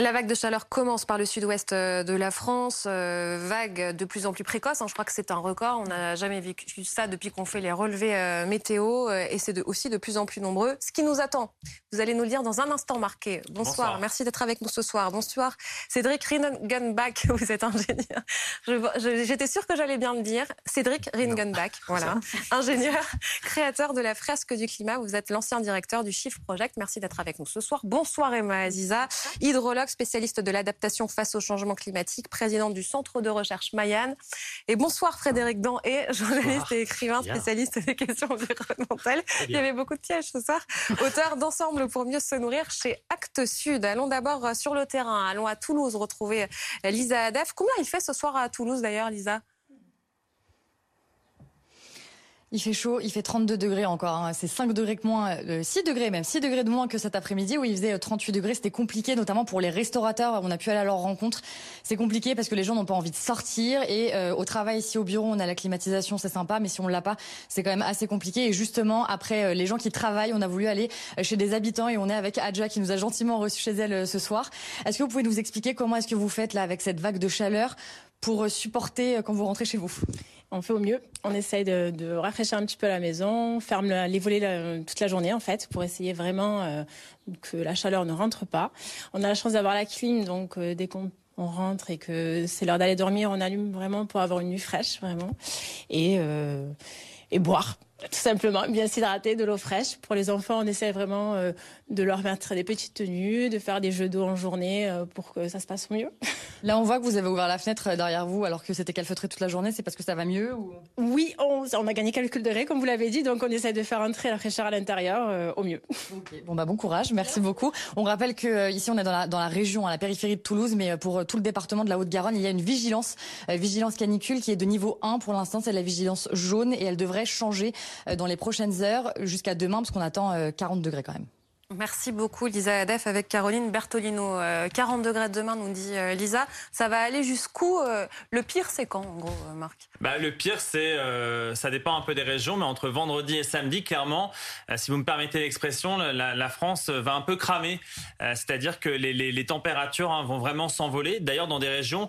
La vague de chaleur commence par le sud-ouest euh, de la France, euh, vague de plus en plus précoce. Hein. je crois que c'est un record. On n'a jamais vécu ça depuis qu'on fait les relevés euh, météo. et c'est aussi de plus en plus nombreux. Ce qui nous attend, vous allez nous le dire dans un instant marqué. Bonsoir, merci d'être avec nous ce soir. Bonsoir, Cédric Ringenbach, vous êtes ingénieur. J'étais sûre que j'allais bien le dire. Cédric Ringenbach, voilà. ingénieur, créateur de la fresque du climat. Vous êtes l'ancien directeur du Shift Project. Merci d'être avec nous ce soir. Bonsoir Emma Aziza, hydrologue spécialiste de l'adaptation face au changement climatique, président du Centre de recherche Mayan. Et bonsoir Frédéric Dan et journaliste et écrivain spécialiste des questions environnementales. Il y avait beaucoup de pièges ce soir. Auteur d'Ensemble pour mieux se nourrir chez Actes Sud. Allons d'abord sur le terrain. Allons à Toulouse retrouver Lisa Adef. Combien il fait ce soir à Toulouse d'ailleurs, Lisa? Il fait chaud, il fait 32 degrés encore. Hein. C'est 5 degrés que moins, 6 euh, degrés même, 6 degrés de moins que cet après-midi où il faisait 38 euh, degrés. C'était compliqué, notamment pour les restaurateurs. On a pu aller à leur rencontre. C'est compliqué parce que les gens n'ont pas envie de sortir. Et euh, au travail, ici au bureau, on a la climatisation, c'est sympa. Mais si on l'a pas, c'est quand même assez compliqué. Et justement, après les gens qui travaillent, on a voulu aller chez des habitants et on est avec Adja qui nous a gentiment reçus chez elle ce soir. Est-ce que vous pouvez nous expliquer comment est-ce que vous faites là avec cette vague de chaleur pour supporter quand vous rentrez chez vous? On fait au mieux. On essaye de, rafraîchir un petit peu la maison, on ferme les volets toute la journée en fait, pour essayer vraiment euh, que la chaleur ne rentre pas. On a la chance d'avoir la clim, donc euh, dès qu'on rentre et que c'est l'heure d'aller dormir, on allume vraiment pour avoir une nuit fraîche, vraiment. Et, euh, et boire tout simplement, bien s'hydrater, de l'eau fraîche. Pour les enfants, on essaie vraiment euh, de leur mettre des petites tenues, de faire des jeux d'eau en journée euh, pour que ça se passe mieux. Là, on voit que vous avez ouvert la fenêtre derrière vous alors que c'était calfeutré toute la journée. C'est parce que ça va mieux Oui, on, a gagné quelques degrés, comme vous l'avez dit, donc on essaie de faire entrer la fraîcheur à l'intérieur euh, au mieux. Bon, bah, bon courage, merci beaucoup. On rappelle que ici, on est dans la, dans la région, à la périphérie de Toulouse, mais pour tout le département de la Haute-Garonne, il y a une vigilance, vigilance canicule qui est de niveau 1 pour l'instant. C'est la vigilance jaune et elle devrait changer dans les prochaines heures jusqu'à demain, parce qu'on attend 40 euh, degrés quand même. Merci beaucoup Lisa Adef avec Caroline Bertolino. 40 euh, degrés demain, nous dit euh, Lisa. Ça va aller jusqu'où Le pire, c'est quand, en gros, Marc? Bah, Le pire, c'est, ça dépend un peu des régions, mais entre vendredi et samedi, clairement, si vous me permettez l'expression, la, France va un peu cramer. C'est-à-dire que les, températures hein, vont vraiment s'envoler. D'ailleurs, dans des régions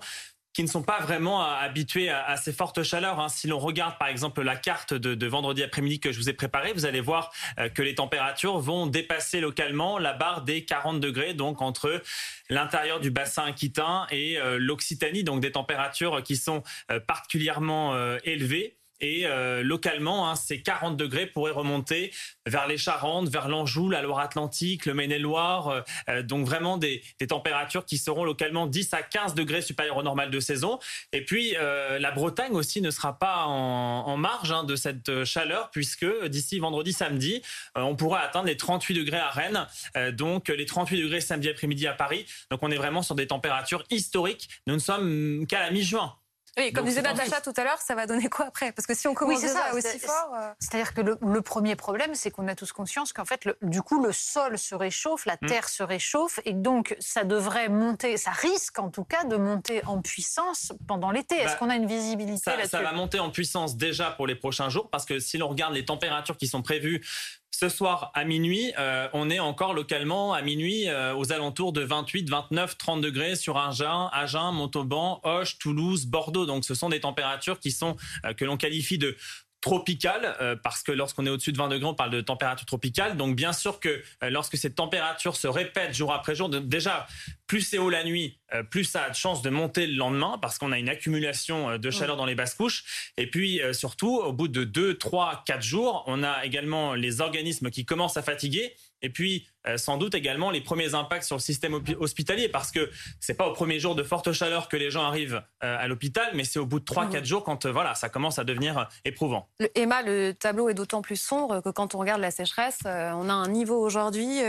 qui ne sont pas vraiment euh, habitués à, ces fortes chaleurs. Hein. Si l'on regarde par exemple la carte de, vendredi après-midi que je vous ai préparée, vous allez voir euh, que les températures vont dépasser localement la barre des 40 degrés, donc entre l'intérieur du bassin aquitain et euh, l'Occitanie, donc des températures qui sont particulièrement élevées. Et euh, localement, hein, ces 40 degrés pourraient remonter vers les Charentes, vers l'Anjou, la Loire-Atlantique, le Maine-et-Loire. Euh, euh, donc vraiment des, des, températures qui seront localement 10 à 15 degrés supérieures au normal de saison. Et puis la Bretagne aussi ne sera pas en, en marge hein, de cette chaleur puisque d'ici vendredi, samedi, on pourrait atteindre les 38 degrés à Rennes, donc les 38 degrés samedi après-midi à Paris. Donc on est vraiment sur des températures historiques. Nous ne sommes qu'à la mi-juin. Oui, comme disait Natacha tout à l'heure, ça va donner quoi après? Parce que si on commence ça, aussi fort. Euh, c'est-à-dire que le, premier problème, c'est qu'on a tous conscience qu'en fait, du coup, le sol se réchauffe, la mm. terre se réchauffe, et donc ça devrait monter, ça risque en tout cas de monter en puissance pendant l'été. Est-ce bah, qu'on a une visibilité là-dessus Ça va monter en puissance déjà pour les prochains jours, parce que si l'on regarde les températures qui sont prévues ce soir à minuit, euh, on est encore localement à minuit euh, aux alentours de 28, 29, 30 degrés sur Agen, Agen, Montauban, Auch, Toulouse, Bordeaux. Donc ce sont des températures qui sont euh, que l'on qualifie de tropicale, euh, parce que lorsqu'on est au-dessus de 20 degrés, on parle de température tropicale. Donc bien sûr que lorsque cette température se répète jour après jour, déjà, plus c'est haut la nuit, euh, plus ça a de chances de monter le lendemain, parce qu'on a une accumulation de chaleur dans les basses couches. Et puis surtout, au bout de 2, 3, 4 jours, on a également les organismes qui commencent à fatiguer et puis euh, sans doute également les premiers impacts sur le système hospitalier parce que c'est pas au premier jour de forte chaleur que les gens arrivent euh, à l'hôpital mais c'est au bout de 3 4 jours quand euh, voilà, ça commence à devenir éprouvant. Le, Emma, le tableau est d'autant plus sombre que quand on regarde la sécheresse, on a un niveau aujourd'hui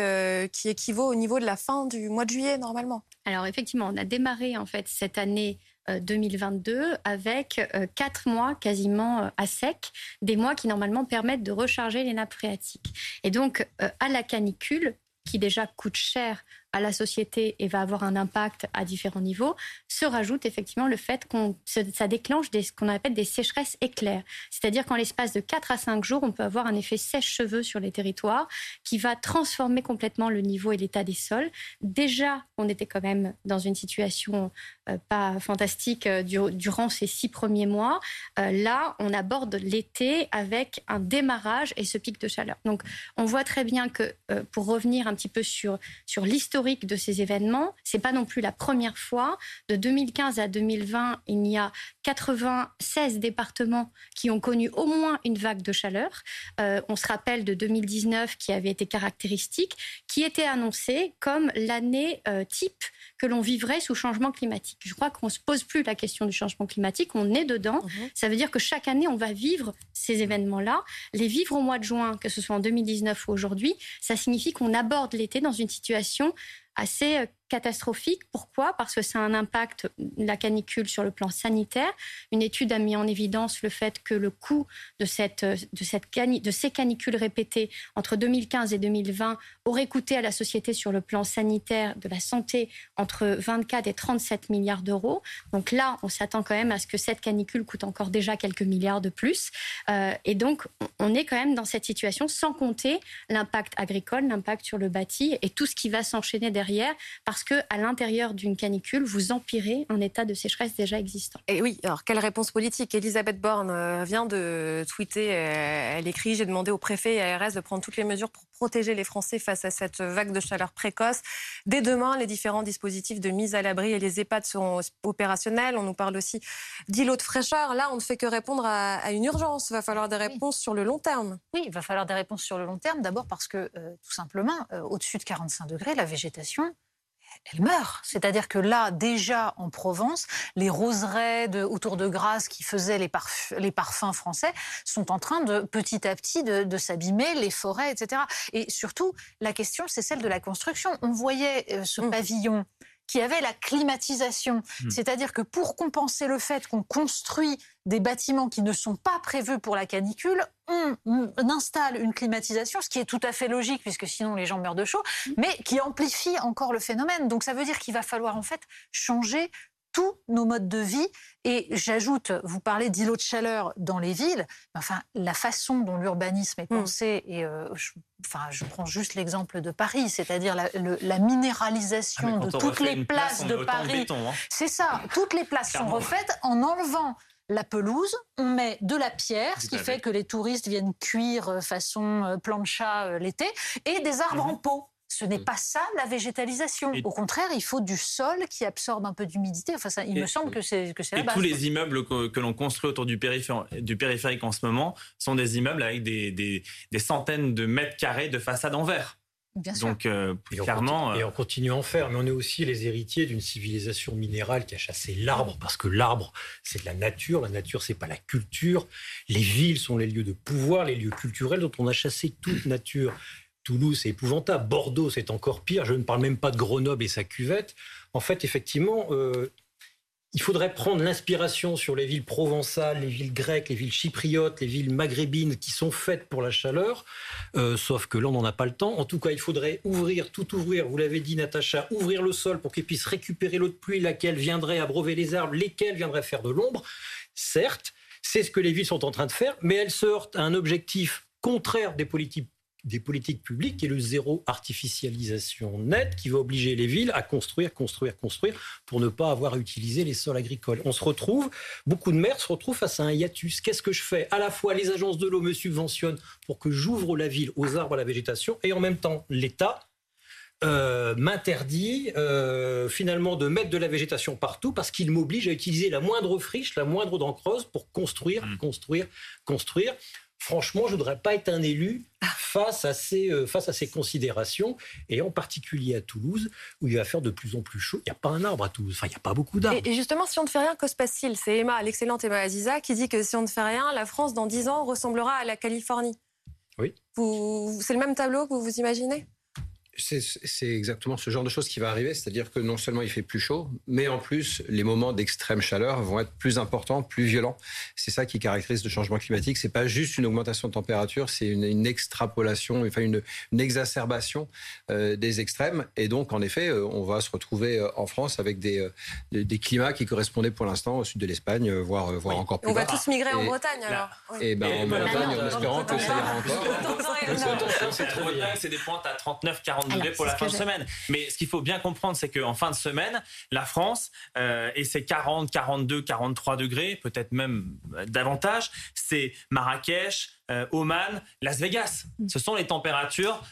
qui équivaut au niveau de la fin du mois de juillet normalement. Alors effectivement, on a démarré en fait cette année 2022 euh, avec euh, quatre mois quasiment euh, à sec, des mois qui normalement permettent de recharger les nappes phréatiques. Et donc à la canicule, qui déjà coûte cher à la société et va avoir un impact à différents niveaux, se rajoute effectivement le fait qu'on ça déclenche ce qu'on appelle des sécheresses éclairs. C'est-à-dire qu'en l'espace de 4 à 5 jours, on peut avoir un effet sèche-cheveux sur les territoires qui va transformer complètement le niveau et l'état des sols. Déjà, on était quand même dans une situation euh, pas fantastique euh, durant ces six premiers mois. Euh, là, on aborde l'été avec un démarrage et ce pic de chaleur. Donc, on voit très bien que, pour revenir un petit peu sur, sur l'historique de ces événements, c'est pas non plus la première fois. De 2015 à 2020, il y a 96 départements qui ont connu au moins une vague de chaleur. on se rappelle de 2019 qui avait été caractéristique, qui était annoncée comme l'année type que l'on vivrait sous changement climatique. Je crois qu'on ne se pose plus la question du changement climatique, on est dedans. Mhm. Ça veut dire que chaque année, on va vivre ces événements-là. Les vivre au mois de juin, que ce soit en 2019 ou aujourd'hui, ça signifie qu'on aborde l'été dans une situation assez euh, catastrophique. Pourquoi? Parce que ça a un impact, la canicule, sur le plan sanitaire. Une étude a mis en évidence le fait que le coût de, cette, de, cette de ces canicules répétées entre 2015 et 2020 aurait coûté à la société sur le plan sanitaire de la santé entre 24 et 37 milliards d'euros. Donc là, on s'attend quand même à ce que cette canicule coûte encore déjà quelques milliards de plus. Euh, et donc, on est quand même dans cette situation sans compter l'impact agricole, l'impact sur le bâti et tout ce qui va s'enchaîner derrière. Parce parce que à l'intérieur d'une canicule, vous empirez un état de sécheresse déjà existant. Et oui, alors quelle réponse politique? Elisabeth Borne euh, vient de tweeter, euh, elle écrit J'ai demandé au préfet et à ARS de prendre toutes les mesures pour protéger les Français face à cette vague de chaleur précoce. Dès demain, les différents dispositifs de mise à l'abri et les EHPAD seront opérationnels. On nous parle aussi d'îlots de fraîcheur. Là, on ne fait que répondre à, une urgence. Il va falloir des réponses sur le long terme. Oui, il va falloir des réponses sur le long terme. D'abord parce que, euh, tout simplement, au-dessus de 45 degrés, la végétation elle meurt. C'est-à-dire que là, déjà en Provence, les roseraies autour de Grasse qui faisaient les, parfums français sont en train de petit à petit de, s'abîmer, les forêts, etc. Et surtout, la question, c'est celle de la construction. On voyait euh, ce mmh. pavillon qui avait la climatisation. Hmm. C'est-à-dire que pour compenser le fait qu'on construit des bâtiments qui ne sont pas prévus pour la canicule, on, installe une climatisation, ce qui est tout à fait logique puisque sinon les gens meurent de chaud, hmm. mais qui amplifie encore le phénomène. Donc ça veut dire qu'il va falloir en fait changer tous nos modes de vie. Et j'ajoute, vous parlez d'îlots de chaleur dans les villes, enfin, la façon dont l'urbanisme est hmm. pensé, et euh, je, enfin, je prends juste l'exemple de Paris, c'est-à-dire la, minéralisation ah, de toutes les places de Paris. Hein. C'est ça, toutes les places sont refaites en enlevant la pelouse, on met de la pierre, ce qui fait que les touristes viennent cuire euh, façon euh, plancha l'été, et des arbres mhm. en pot. Ce n'est mm. pas ça la végétalisation. Au contraire, il faut du sol qui absorbe un peu d'humidité. Enfin, ça, il me semble que c'est que c'est la base. tous les immeubles que, l'on construit autour du périphérique, du périphérique en ce moment sont des immeubles avec des, des, centaines de mètres carrés de façade en verre. Bien sûr. Donc, euh, clairement. et on continue à en faire, mais on est aussi les héritiers d'une civilisation minérale qui a chassé l'arbre, parce que l'arbre, c'est de la nature. La nature, c'est pas la culture. Les villes sont les lieux de pouvoir, les lieux culturels dont on a chassé toute nature. Toulouse, c'est épouvantable. Bordeaux, c'est encore pire. Je ne parle même pas de Grenoble et sa cuvette. En fait, effectivement, euh, il faudrait prendre l'inspiration sur les villes provençales, les villes grecques, les villes chypriotes, les villes maghrébines qui sont faites pour la chaleur. Euh, sauf que là, on n'en a pas le temps. En tout cas, il faudrait ouvrir, tout ouvrir. Vous l'avez dit, Natacha, ouvrir le sol pour qu'il puisse récupérer l'eau de pluie, laquelle viendrait abreuver les arbres, lesquels viendraient faire de l'ombre. Certes, c'est ce que les villes sont en train de faire, mais elles se heurtent à un objectif contraire des politiques des politiques publiques qui est le zéro artificialisation nette qui va obliger les villes à construire, construire, construire pour ne pas avoir à utiliser les sols agricoles. On se retrouve, beaucoup de maires se retrouvent face à un hiatus. Qu'est-ce que je fais? À la fois, les agences de l'eau me subventionnent pour que j'ouvre la ville aux arbres, à la végétation, et en même temps, l'État euh, m'interdit euh, finalement de mettre de la végétation partout parce qu'il m'oblige à utiliser la moindre friche, la moindre dent creuse pour construire, mmh. construire, construire franchement, je ne voudrais pas être un élu face à, ces, euh, face à ces considérations, et en particulier à Toulouse, où il va faire de plus en plus chaud. Il n'y a pas un arbre à Toulouse, enfin, il n'y a pas beaucoup d'arbres. Et, justement, si on ne fait rien, que se passe-t-il C'est Emma, l'excellente Emma Aziza, qui dit que si on ne fait rien, la France, dans 10 ans, ressemblera à la Californie. Oui. C'est le même tableau que vous vous imaginez? C'est exactement ce genre de choses qui va arriver, c'est-à-dire que non seulement il fait plus chaud, mais en plus les moments d'extrême chaleur vont être plus importants, plus violents. C'est ça qui caractérise le changement climatique. C'est pas juste une augmentation de température, c'est une, extrapolation, enfin une, exacerbation euh, des extrêmes. Et donc en effet, euh, on va se retrouver euh, en France avec des, des climats qui correspondaient pour l'instant au sud de l'Espagne, voire, voire encore plus On va tous migrer en Bretagne alors. Et ben en Bretagne, en espérant que ça ira encore. C'est des pointes à 39, 40 degrés pour la fin de semaine. Mais ce qu'il faut bien comprendre, c'est qu'en fin de semaine, la France euh, et ses 40, 42, 43 degrés, peut-être même euh, davantage, c'est Marrakech, euh, Oman, Las Vegas. Mm. Ce sont les températures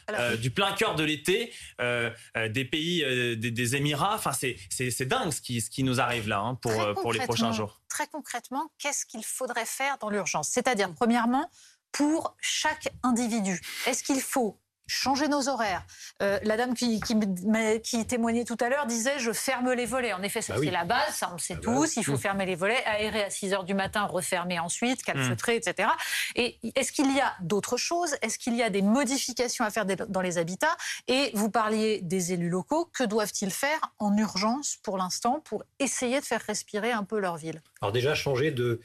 du plein cœur de l'été des pays des, Émirats. Enfin, c'est dingue ce qui, ce qui nous arrive là hein, pour, pour les prochains jours. Très concrètement, qu'est-ce qu'il faudrait faire dans l'urgence? C'est-à-dire, premièrement, pour chaque individu, est-ce qu'il faut changer nos horaires. Euh, la dame qui, qui, témoignait tout à l'heure disait je ferme les volets. En effet, bah c'est la base, ça on le sait ah bah tous. Il faut mmh. fermer les volets, aérer à 6 heures du matin, refermer ensuite, calfeutrer, mmh. etc. Et est-ce qu'il y a d'autres choses? Est-ce qu'il y a des modifications à faire dans les habitats? Et vous parliez des élus locaux. Que doivent-ils faire en urgence pour l'instant pour essayer de faire respirer un peu leur ville? Alors déjà, changer de,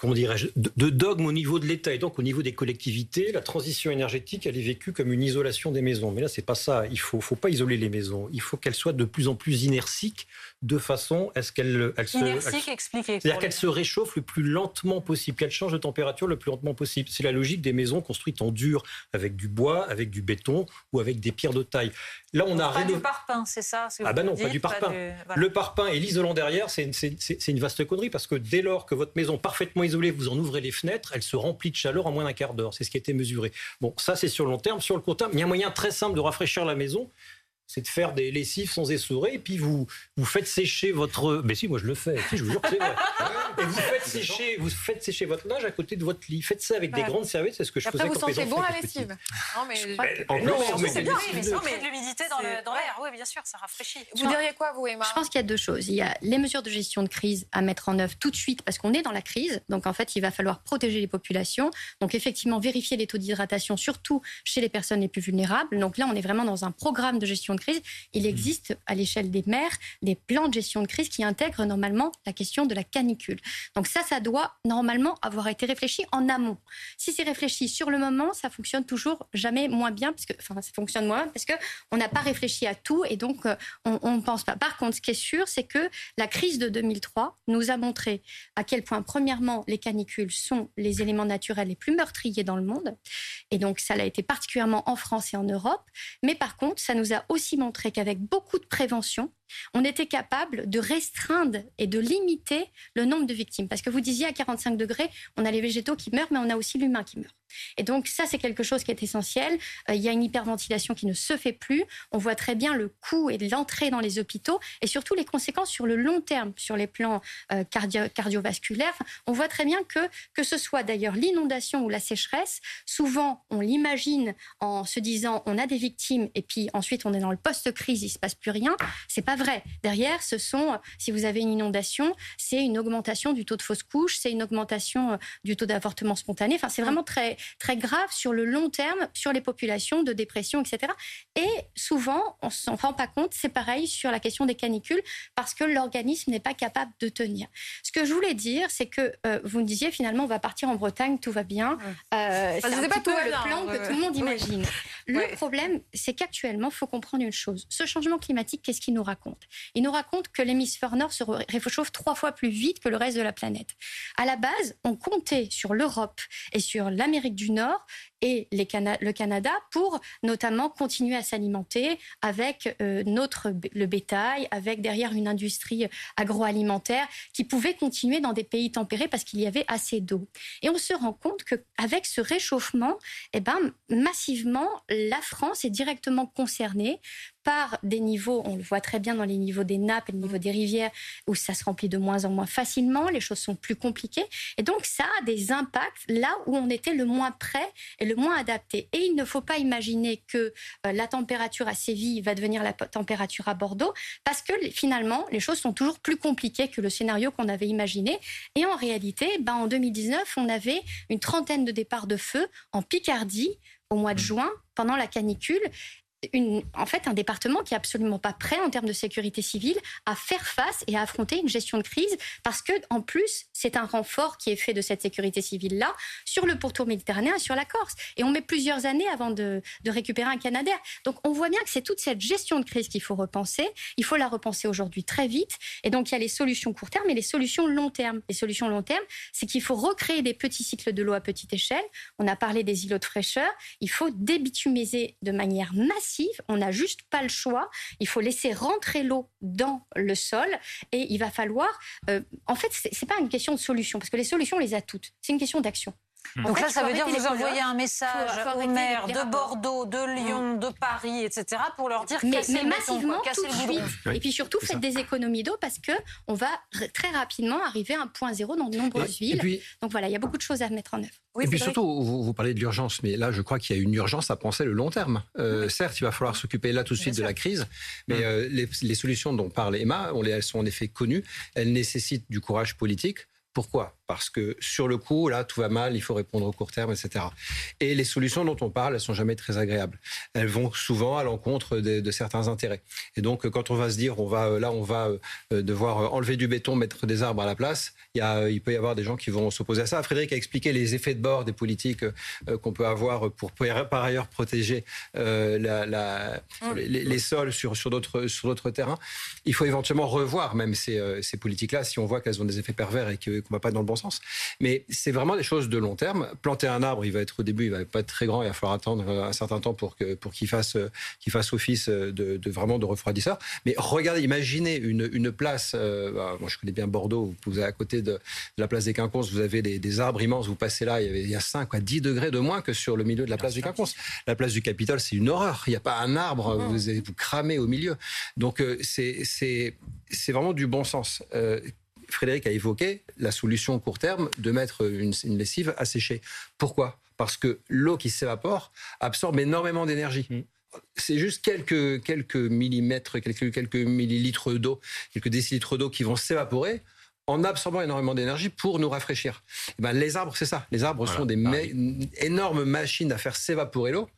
comment dirais-je, de, dogme au niveau de l'État et donc au niveau des collectivités. La transition énergétique, elle est vécue comme une isolation des maisons. Mais là, c'est pas ça. Il faut, faut pas isoler les maisons. Il faut qu'elles soient de plus en plus inertiques de façon à ce qu'elles elle se, c'est-à-dire qu'elles se réchauffent le plus lentement possible, qu'elles changent de température le plus lentement possible. C'est la logique des maisons construites en dur, avec du bois, avec du béton ou avec des pierres de taille. Là, on a pas du parpaing, c'est ça Ah ben non, pas du parpaing. Le parpaing et l'isolant derrière, c'est une vaste connerie parce que dès lors que votre maison parfaitement isolée, vous en ouvrez les fenêtres, elle se remplit de chaleur en moins d'un quart d'heure. C'est ce qui a été mesuré. Bon, ça c'est sur le long terme. Sur le court terme, il y a un moyen très simple de rafraîchir la maison c'est de faire des lessives sans essorer, et puis vous, vous faites sécher votre... Mais si, moi je le fais, si, je vous jure que c'est vrai. et vous faites, sécher, vous faites sécher votre linge à côté de votre lit. Faites ça avec des grandes serviettes, c'est ce que je Après, faisais vous quand sentez bon la lessive Non, mais... c'est bien, mais ça met de l'humidité dans l'air. Oui, bien sûr, ça rafraîchit. Vous diriez quoi, vous, Emma Je pense qu'il y a deux choses. Il y a les mesures de gestion de crise à mettre en œuvre tout de suite, parce qu'on est dans la crise. Donc, en fait, il va falloir protéger les populations. Donc, effectivement, vérifier les taux d'hydratation, surtout chez les personnes les plus vulnérables. Donc là, on est vraiment dans un programme de gestion de crise. Il est existe à l'échelle des maires des plans de gestion de crise qui intègrent normalement la question de la canicule. Donc ça, ça doit normalement avoir été réfléchi en amont. Si c'est réfléchi sur le moment, ça fonctionne toujours jamais moins bien, parce que, enfin, ça fonctionne moins parce que on n'a pas réfléchi à tout et donc euh, on ne pense pas. Par contre, ce qui est sûr, c'est que la crise de 2003 nous a montré à quel point, premièrement, les canicules sont les éléments naturels les plus meurtriers dans le monde. Et donc, ça l'a été particulièrement en France et en Europe. Mais par contre, ça nous a aussi montré qu'avec beaucoup de prévention, on était capable de restreindre et de limiter le nombre de victimes. Parce que vous disiez à 45 degrés, on a les végétaux qui meurent, mais on a aussi l'humain qui meurt. Et donc ça, c'est quelque chose qui est essentiel. Euh, il y a une hyperventilation qui ne se fait plus. On voit très bien le coût et l'entrée dans les hôpitaux et surtout les conséquences sur le long terme, sur les plans euh, cardiovasculaires. On voit très bien que, que ce soit d'ailleurs l'inondation ou la sécheresse, souvent on l'imagine en se disant on a des victimes et puis ensuite on est dans le post-crise, il se passe plus rien. Pas vrai. Derrière, ce sont, si vous avez une inondation, c'est une augmentation du taux de fausse couche, c'est une augmentation euh, du taux d'avortement spontané. Enfin, c'est vraiment très très grave sur le long terme, sur les populations de dépression, etc. Et souvent, on s'en rend pas compte. C'est pareil sur la question des canicules parce que l'organisme n'est pas capable de tenir. Ce que je voulais dire, c'est que euh, vous me disiez finalement, on va partir en Bretagne, tout va bien. Euh, c'est un pas peu le plan que tout le monde imagine. Le problème, c'est qu'actuellement, il faut comprendre une chose. Ce changement climatique, qu'est-ce qu'il nous raconte? Il nous raconte que l'hémisphère nord se réchauffe trois fois plus vite que le reste de la planète. À la base, on comptait sur l'Europe et sur l'Amérique du Nord et le Canada pour notamment continuer à s'alimenter avec euh, notre le bétail, avec derrière une industrie agroalimentaire qui pouvait continuer dans des pays tempérés parce qu'il y avait assez d'eau. Et on se rend compte que avec ce réchauffement, eh ben massivement la France est directement concernée par des niveaux, on le voit très bien dans les niveaux des nappes et le niveau des rivières, où ça se remplit de moins en moins facilement, les choses sont plus compliquées. Et donc, ça a des impacts là où on était le moins prêt et le moins adapté. Et il ne faut pas imaginer que euh, la température à Séville va devenir la température à Bordeaux, parce que finalement, les choses sont toujours plus compliquées que le scénario qu'on avait imaginé. Et en réalité, ben, en 2019, on avait une trentaine de départs de feu en Picardie au mois de juin pendant la canicule en fait un département qui est absolument pas prêt en termes de sécurité civile à faire face et à affronter une gestion de crise parce que en plus c'est un renfort qui est fait de cette sécurité civile là sur le pourtour méditerranéen sur la Corse. Et on met plusieurs années avant de, de récupérer un Canadair. Donc on voit bien que c'est toute cette gestion de crise qu'il faut repenser. Il faut la repenser aujourd'hui très vite. Et donc il y a les solutions court terme et les solutions long terme. Les solutions long terme c'est qu'il faut recréer des petits cycles de l'eau à petite échelle. On a parlé des îlots de fraîcheur. Il faut débitumiser de manière massive. On n'a juste pas le choix. Il faut laisser rentrer l'eau dans le sol. Et il va falloir. Euh, en fait, c'est pas une question de solution parce que les solutions, on les a toutes. C'est une question d'action. Donc là, ça veut dire que vous envoyez un message aux maires de Bordeaux, de Lyon, de Paris, etc., pour leur dire mais, mais massivement tout de suite. Et puis surtout, faites des économies d'eau parce que on va très rapidement arriver à un point zéro dans de nombreuses villes. Donc voilà, il y a beaucoup de choses à mettre en œuvre. et puis surtout, vous, parlez de l'urgence, mais là, je crois qu'il y a une urgence à penser le long terme. Euh, certes, il va falloir s'occuper là tout de suite de la crise, mais euh, les, solutions dont parle Emma, on les, elles sont en effet connues. Elles nécessitent du courage politique. Pourquoi? Parce que sur le coup, là, tout va mal, il faut répondre au court terme, etc. Et les solutions dont on parle, elles sont jamais très agréables. Elles vont souvent à l'encontre de, certains intérêts. Et donc, quand on va se dire, on va euh, là, on va euh, devoir enlever du béton, mettre des arbres à la place, il, peut y avoir des gens qui vont s'opposer à ça. Frédéric a expliqué les effets de bord des politiques euh, qu'on peut avoir pour par ailleurs protéger les, sols sur, d'autres terrains. Il faut éventuellement revoir même ces, politiques-là si on voit qu'elles ont des effets pervers et qu'on va pas dans le bon sens. Mais c'est vraiment des choses de long terme. Planter un arbre, il va être au début, il va pas être très grand, il va falloir attendre un certain temps pour que pour qu'il fasse qu'il fasse office de, de, vraiment de refroidisseur. Mais regardez, imaginez une, une place. Euh, bah, moi, je connais bien Bordeaux. Vous êtes à côté de, la place des Quinconces, vous avez des, arbres immenses. Vous passez là, il y, avait, il y a 5 à 10 degrés de moins que sur le milieu de la place des Quinconces. La place du Capitole, c'est une horreur. Il n'y a pas un arbre, vous, vous cramez au milieu. Donc euh, c'est c'est vraiment du bon sens. Euh, Frédéric a évoqué la solution au court terme de mettre une, lessive à sécher. Pourquoi? Parce que l'eau qui s'évapore absorbe énormément d'énergie. Mm. C'est juste quelques, quelques millimètres, quelques, quelques millilitres d'eau, quelques décilitres d'eau qui vont s'évaporer en absorbant énormément d'énergie pour nous rafraîchir. Et eh ben, les arbres, c'est ça. Les arbres sont des énormes machines à faire s'évaporer l'eau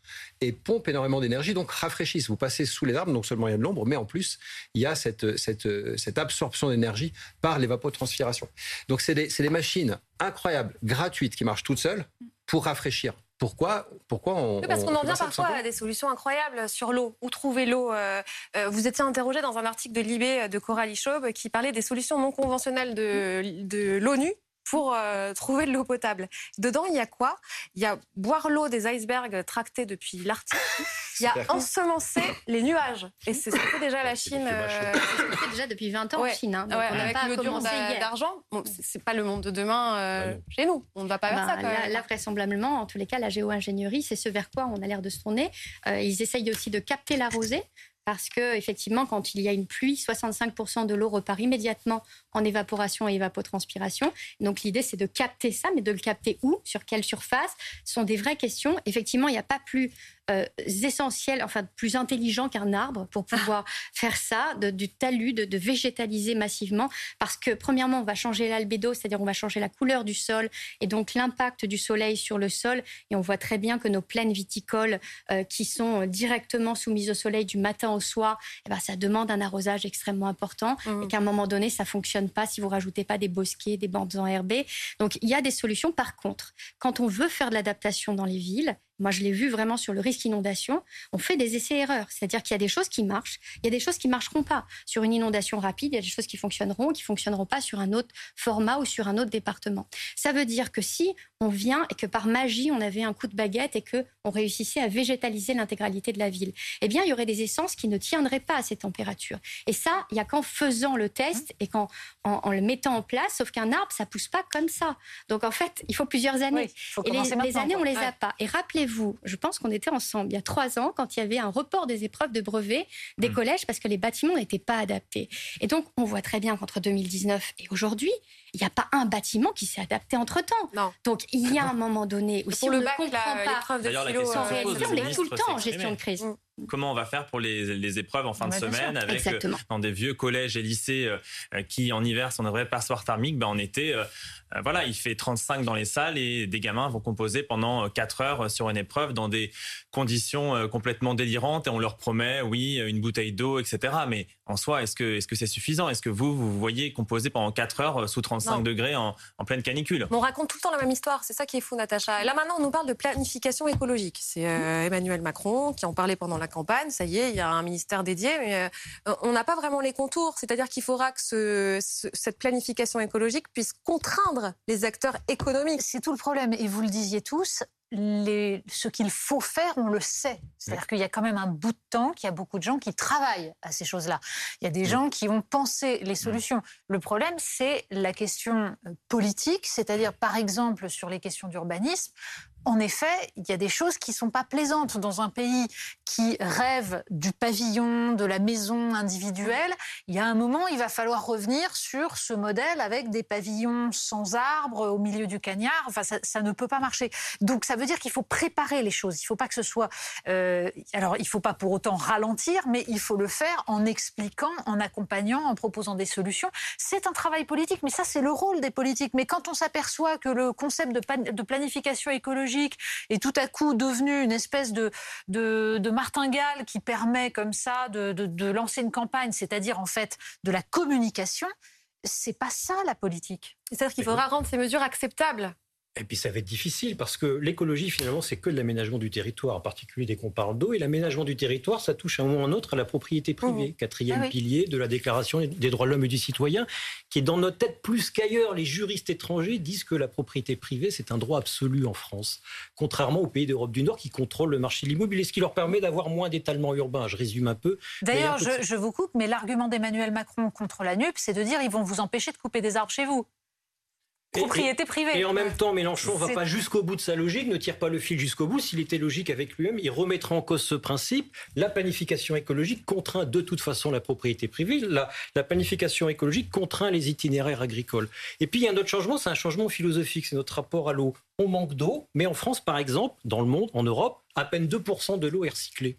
et pompent énormément d'énergie, donc rafraîchissent. Vous passez sous les arbres, donc seulement il y a de l'ombre, mais en plus, il y a cette, cette, cette absorption d'énergie par l'évapotranspiration. Donc c'est des, des machines incroyables, gratuites, qui marchent toutes seules pour rafraîchir. Pourquoi, pourquoi on. parce qu'on en vient parfois à des solutions incroyables sur l'eau. Où trouver l'eau euh, euh, Vous étiez interrogé dans un article de Libé de Coralie Chaube qui parlait des solutions non conventionnelles de, de l'ONU pour euh, trouver de l'eau potable. Dedans, il y a quoi? Il y a boire l'eau des icebergs tractés depuis l'Arctique. Il y a ensemencer les nuages. Et c'est ce que fait déjà la Chine. Euh, c'est ce que fait déjà depuis 20 ans en Chine. Hein. Donc on n'a pas le d'argent. Bon, c'est pas le monde de demain euh, chez nous. On ne va pas vers ben, ça. Quand là, vraisemblablement, en tous les cas, la géo-ingénierie, c'est ce vers quoi on a l'air de se tourner. ils essayent aussi de capter la rosée parce que effectivement, quand il y a une pluie, 65% de l'eau repart immédiatement en évaporation et évapotranspiration. Donc l'idée, c'est de capter ça, mais de le capter où, sur quelle surface, ce sont des vraies questions. Effectivement, il n'y a pas plus euh, essentiel, enfin plus intelligent qu'un arbre pour pouvoir faire ça, de, du talus, de, végétaliser massivement, parce que premièrement, on va changer l'albédo, c'est-à-dire on va changer la couleur du sol et donc l'impact du soleil sur le sol. Et on voit très bien que nos plaines viticoles euh, qui sont directement soumises au soleil du matin au soir, eh ben, ça demande un arrosage extrêmement important mmh. et qu'à un moment donné, ça fonctionne pas si vous rajoutez pas des bosquets, des bandes enherbées. Donc il y a des solutions. Par contre, quand on veut faire de l'adaptation dans les villes, moi, je l'ai vu vraiment sur le risque inondation. On fait des essais-erreurs. C'est-à-dire qu'il y a des choses qui marchent, il y a des choses qui marcheront pas. Sur une inondation rapide, il y a des choses qui fonctionneront, qui fonctionneront pas sur un autre format ou sur un autre département. Ça veut dire que si on vient et que par magie, on avait un coup de baguette et que on réussissait à végétaliser l'intégralité de la ville, eh bien, il y aurait des essences qui ne tiendraient pas à ces températures. Et ça, il y a qu'en faisant le test et qu'en en, le mettant en place, sauf qu'un arbre, ça pousse pas comme ça. Donc, en fait, il faut plusieurs années. et les, années, on les a pas. Et rappelez-vous vous Je pense qu'on était ensemble il y a trois ans quand il y avait un report des épreuves de brevet des mmh. collèges parce que les bâtiments n'étaient pas adaptés. Et donc, on voit très bien qu'entre 2019 et aujourd'hui, il n'y a pas un bâtiment qui s'est adapté entre-temps. Donc, il y a un moment donné où si on le ne bac, comprend la- pas de la question réalité, on est tout le temps en gestion de crise. Comment on va faire pour les, les épreuves en fin de Ouais, semaine sûr. avec euh, Exactement. dans des vieux collèges et lycées euh, euh, qui en hiver sont des vrais passoires thermiques? Ben, en été euh, voilà il fait 35 dans les salles et des gamins vont composer pendant 4 heures sur une épreuve dans des conditions euh, complètement délirantes et on leur promet oui une bouteille d'eau etc mais en soi est-ce que est-ce que c'est suffisant? Est-ce que vous vous voyez composer pendant 4 heures euh, sous 35 Non. degrés en, en pleine canicule? On raconte tout le temps la même histoire, c'est ça qui est fou, Natacha. Là maintenant, on nous parle de planification écologique. C'est euh, Emmanuel Macron qui en parlait pendant la campagne. Ça y est, il y a un ministère dédié, mais euh, on n'a pas vraiment les contours. C'est-à-dire qu'il faudra que ce- ce- cette planification écologique puisse contraindre les acteurs économiques. C'est tout le problème. Et vous le disiez tous, les, ce qu'il faut faire, on le sait. C'est-à-dire qu'il y a quand même un bout de temps qu'il y a beaucoup de gens qui travaillent à ces choses-là. Il y a des gens qui ont pensé les solutions. Le problème, c'est la question euh, politique, c'est-à-dire par exemple sur les questions d'urbanisme. En effet, il y a des choses qui sont pas plaisantes dans un pays qui rêve du pavillon, de la maison individuelle. Il y a un moment, il va falloir revenir sur ce modèle avec des pavillons sans arbres au milieu du cagnard. Enfin, ça, ne peut pas marcher. Donc, ça veut dire qu'il faut préparer les choses. Il ne faut pas que ce soit. euh, alors, il ne faut pas pour autant ralentir, mais il faut le faire en expliquant, en accompagnant, en proposant des solutions. C'est un travail politique, mais ça, c'est le rôle des politiques. Mais quand on s'aperçoit que le concept de planification écologique est tout à coup devenu une espèce de, de, de martingale qui permet comme ça de, de- de lancer une campagne, c'est-à-dire en fait de la communication, c'est pas ça la politique. C'est-à-dire qu'il faudra rendre ces mesures acceptables. Et puis ça va être difficile parce que l'écologie, finalement, c'est que de l'aménagement du territoire, en particulier dès qu'on parle d'eau. Et l'aménagement du territoire, ça touche à un moment ou à un autre à la propriété privée, quatrième Ah oui. pilier de la Déclaration des droits de l'homme et du citoyen, qui est dans notre tête plus qu'ailleurs. Les juristes étrangers disent que la propriété privée, c'est un droit absolu en France, contrairement aux pays d'Europe du Nord qui contrôlent le marché de l'immobilier, ce qui leur permet d'avoir moins d'étalement urbain. Je résume un peu. D'ailleurs, je vous coupe, mais l'argument d'Emmanuel Macron contre la NUP, c'est de dire ils vont vous empêcher de couper des arbres chez vous. Propriété privée. Et en même temps, Mélenchon va C'est- pas jusqu'au bout de sa logique, ne tire pas le fil jusqu'au bout. S'il était logique avec lui-même, il remettrait en cause ce principe. La planification écologique contraint de toute façon la propriété privée. La, la planification écologique contraint les itinéraires agricoles. Et puis il y a un autre changement, c'est un changement philosophique, c'est notre rapport à l'eau. On manque d'eau, mais en France, par exemple, dans le monde, en Europe, à peine 2% de l'eau est recyclée.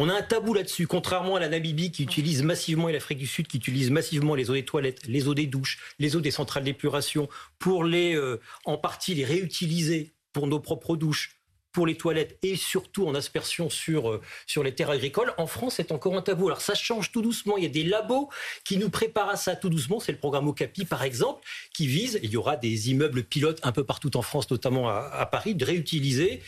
On a un tabou là-dessus, contrairement à la Namibie qui utilise massivement et l'Afrique du Sud qui utilise massivement les eaux des toilettes, les eaux des douches, les eaux des centrales d'épuration pour les, euh, en partie les réutiliser pour nos propres douches, pour les toilettes et surtout en aspersion sur, euh, sur les terres agricoles. En France, c'est encore un tabou. Alors ça change tout doucement. Il y a des labos qui nous préparent à ça tout doucement. C'est le programme Ocapi, par exemple, qui vise, il y aura des immeubles pilotes un peu partout en France, notamment à, à Paris, de réutiliser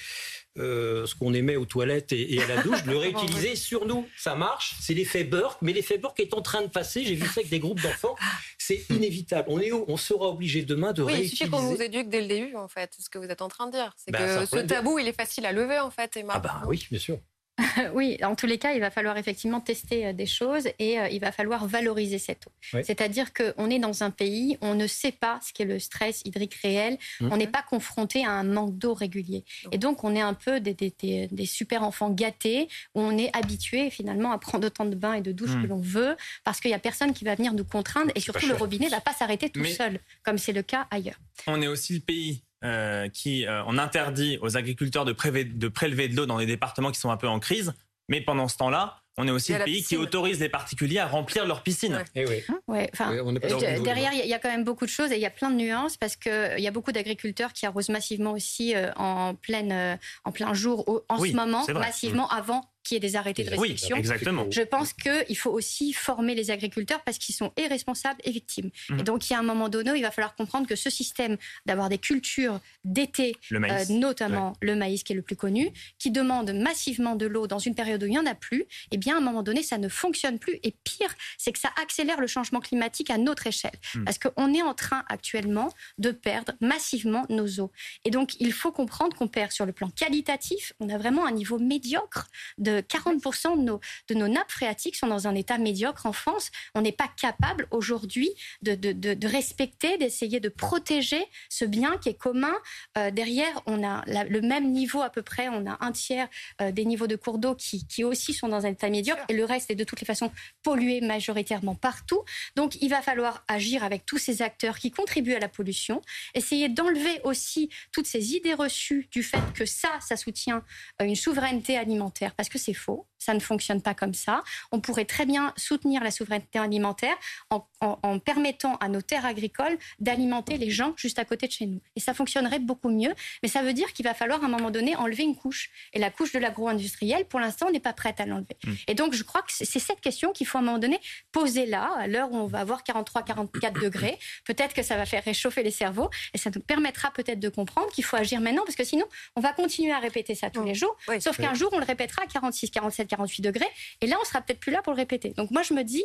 euh, ce qu'on émet aux toilettes et, et à la douche, de le réutiliser sur nous. Ça marche, c'est l'effet Burke, mais l'effet Burke est en train de passer. J'ai vu ça avec des groupes d'enfants. C'est inévitable. On, est, on sera obligé demain de Oui, il réutiliser. suffit qu'on nous éduque dès le début, en fait. Ce que vous êtes en train de dire. C'est Bah, un que ce tabou, il est facile à lever, en fait, Emma. Ah bah oui, bien sûr. Oui, en tous les cas, il va falloir effectivement tester euh, des choses et euh, il va falloir valoriser cette eau. C'est-à-dire qu'on est dans un pays, on ne sait pas ce qu'est le stress hydrique réel, Mhm. on n'est pas confronté à un manque d'eau régulier. Et donc, on est un peu des, des- des- des super enfants gâtés où on est habitué finalement à prendre autant de bains et de douches Mhm. que l'on veut parce qu'il n'y a personne qui va venir nous contraindre et surtout le robinet ne va pas s'arrêter tout Mais- seul, comme c'est le cas ailleurs. On est aussi le pays euh, qui euh, on interdit aux agriculteurs de, prélever- de prélever de l'eau dans des départements qui sont un peu en crise, mais pendant ce temps-là, on est aussi le pays qui autorise les particuliers à remplir leur piscine. Ouais. Eh oui. Ouais, Oui, on pas Euh, derrière, il y a- il y, a quand même beaucoup de choses et il y a plein de nuances parce qu'il y a beaucoup d'agriculteurs qui arrosent massivement aussi euh, en, pleine, euh, en plein jour au- en Oui, ce moment, massivement avant qu'il y ait des arrêtés de Oui, restriction. exactement. Je pense qu'il faut aussi former les agriculteurs parce qu'ils sont et responsables et victimes. Mhm. Et donc, il y a un moment donné, il va falloir comprendre que ce système d'avoir des cultures d'été, euh, notamment le maïs qui est le plus connu, qui demande massivement de l'eau dans une période où il n'y en a plus, eh bien, à un moment donné, ça ne fonctionne plus. Et pire, c'est que ça accélère le changement climatique à notre échelle. Mm. Parce qu'on est en train actuellement de perdre massivement nos eaux. Et donc, il faut comprendre qu'on perd sur le plan qualitatif, on a vraiment un niveau médiocre de de 40% de nos, de nos nappes phréatiques sont dans un état médiocre en France. On n'est pas capable aujourd'hui de, de, de, respecter, d'essayer de protéger ce bien qui est commun. Euh, derrière, on a le même niveau à peu près, on a un tiers euh, des niveaux de cours d'eau qui, qui aussi sont dans un état médiocre et le reste est de toutes les façons pollué majoritairement partout. Donc il va falloir agir avec tous ces acteurs qui contribuent à la pollution, essayer d'enlever aussi toutes ces idées reçues du fait que ça, ça soutient euh, une souveraineté alimentaire, parce que c'est faux. Ça ne fonctionne pas comme ça. On pourrait très bien soutenir la souveraineté alimentaire en, permettant à nos terres agricoles d'alimenter les gens juste à côté de chez nous. Et ça fonctionnerait beaucoup mieux. Mais ça veut dire qu'il va falloir à un moment donné enlever une couche. Et la couche de l'agro-industriel, pour l'instant, n'est pas prête à l'enlever. Mmh. Et donc, je crois que c'est cette question qu'il faut à un moment donné poser là, à l'heure où on va avoir 43, 44 degrés. Peut-être que ça va faire réchauffer les cerveaux. Et ça nous permettra peut-être de comprendre qu'il faut agir maintenant. Parce que sinon, on va continuer à répéter ça tous mmh. les jours. Sauf qu'un jour, on le répétera à 46, 47, 48 degrés. Et là, on sera peut-être plus là pour le répéter. Donc moi, je me dis,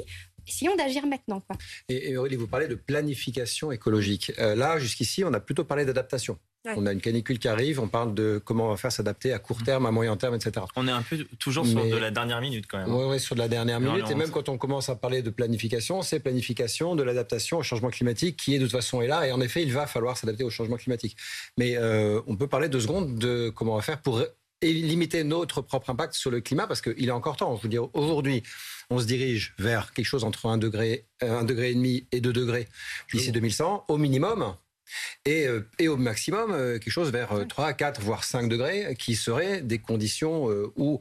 essayons d'agir maintenant. Et, Aurélie, vous parlez de planification écologique. Euh, là, jusqu'ici, on a plutôt parlé d'adaptation. On a une canicule qui arrive, on parle de comment on va faire s'adapter à court terme, à moyen terme, etc. On est un peu toujours sur de la dernière minute quand même. Oui, ouais, sur de la dernière minute. Et même quand on commence à parler de planification, c'est planification de l'adaptation au changement climatique qui est de toute façon est là. Et en effet, il va falloir s'adapter au changement climatique. Mais euh, on peut parler deux secondes de comment on va faire pour et limiter notre propre impact sur le climat parce qu'il est encore temps. Je veux dire, aujourd'hui, on se dirige vers quelque chose entre 1 degré, 1 euh, degré et demi et 2 degrés d'ici 2100 au minimum. Et, euh, et, au maximum, euh, quelque chose vers 3, 4, voire 5 degrés, qui seraient des conditions où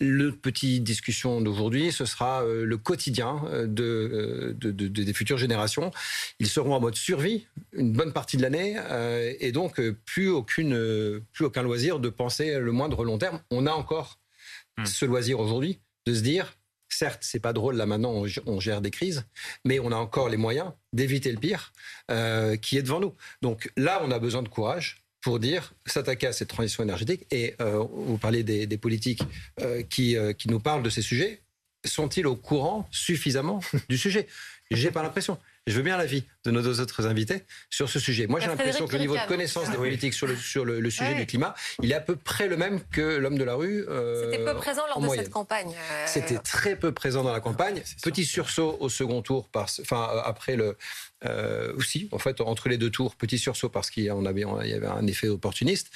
le petit discussion d'aujourd'hui, ce sera euh, le quotidien euh, de, des futures générations. Ils seront en mode survie une bonne partie de l'année euh, et donc plus, aucune, plus aucun loisir de penser le moindre long terme. On a encore hmm. ce loisir aujourd'hui de se dire, certes, c'est pas drôle là maintenant, on, gère des crises, mais on a encore les moyens d'éviter le pire qui est devant nous. Donc là, on a besoin de courage pour dire s'attaquer à cette transition énergétique. Et euh, vous parlez des, politiques euh, qui, euh, qui nous parlent de ces sujets. Sont-ils au courant suffisamment du sujet? J'ai pas l'impression. Je veux bien l'avis de nos deux autres invités sur ce sujet. Moi, j'ai l'impression que le niveau de connaissance des politiques sur le, sur le, sujet du climat, il est à peu près le même que l'homme de la rue. C'était peu présent lors de cette campagne. C'était très peu présent dans la campagne. Petit sursaut au second tour, par, enfin, après le, euh, aussi, en fait, entre les deux tours, petit sursaut parce qu'il y, avait, il y avait un effet opportuniste.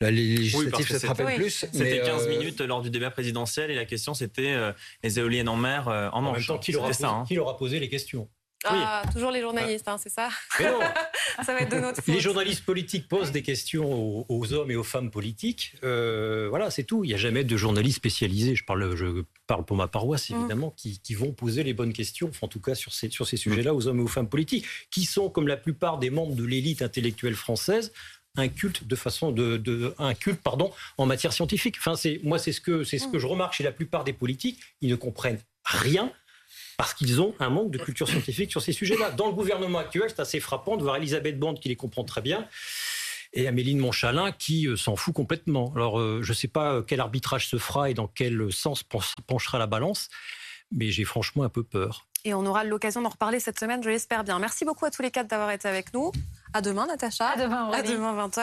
La législative, ça se rappelle plus. C'était 15 euh, minutes lors du débat présidentiel et la question c'était euh, les éoliennes en mer en, Manche. En même temps, qui leur, hein. qui leur a posé les questions? Ah, toujours les journalistes, hein, c'est ça Ça va être de notre faute. Les journalistes politiques posent des questions aux, hommes et aux femmes politiques. Euh, voilà, c'est tout. Il n'y a jamais de journalistes spécialisés, je parle, je parle pour ma paroisse mmh. évidemment, qui, vont poser les bonnes questions, en tout cas sur ces, sur ces sujets-là, aux hommes et aux femmes politiques, qui sont, comme la plupart des membres de l'élite intellectuelle française, un culte de façon de, un culte pardon en matière scientifique. Enfin c'est moi c'est ce que c'est ce que mmh. je remarque chez la plupart des politiques, ils ne comprennent rien parce qu'ils ont un manque de culture scientifique sur ces sujets-là. Dans le gouvernement actuel, c'est assez frappant de voir Elisabeth Bond qui les comprend très bien et Améline Montchalin qui euh, s'en fout complètement. Alors, euh, je ne sais pas euh, quel arbitrage se fera et dans quel sens penchera la balance, mais j'ai franchement un peu peur. Et on aura l'occasion d'en reparler cette semaine, je l'espère bien. Merci beaucoup à tous les quatre d'avoir été avec nous. À demain, Natacha. À demain, À demain, 20h.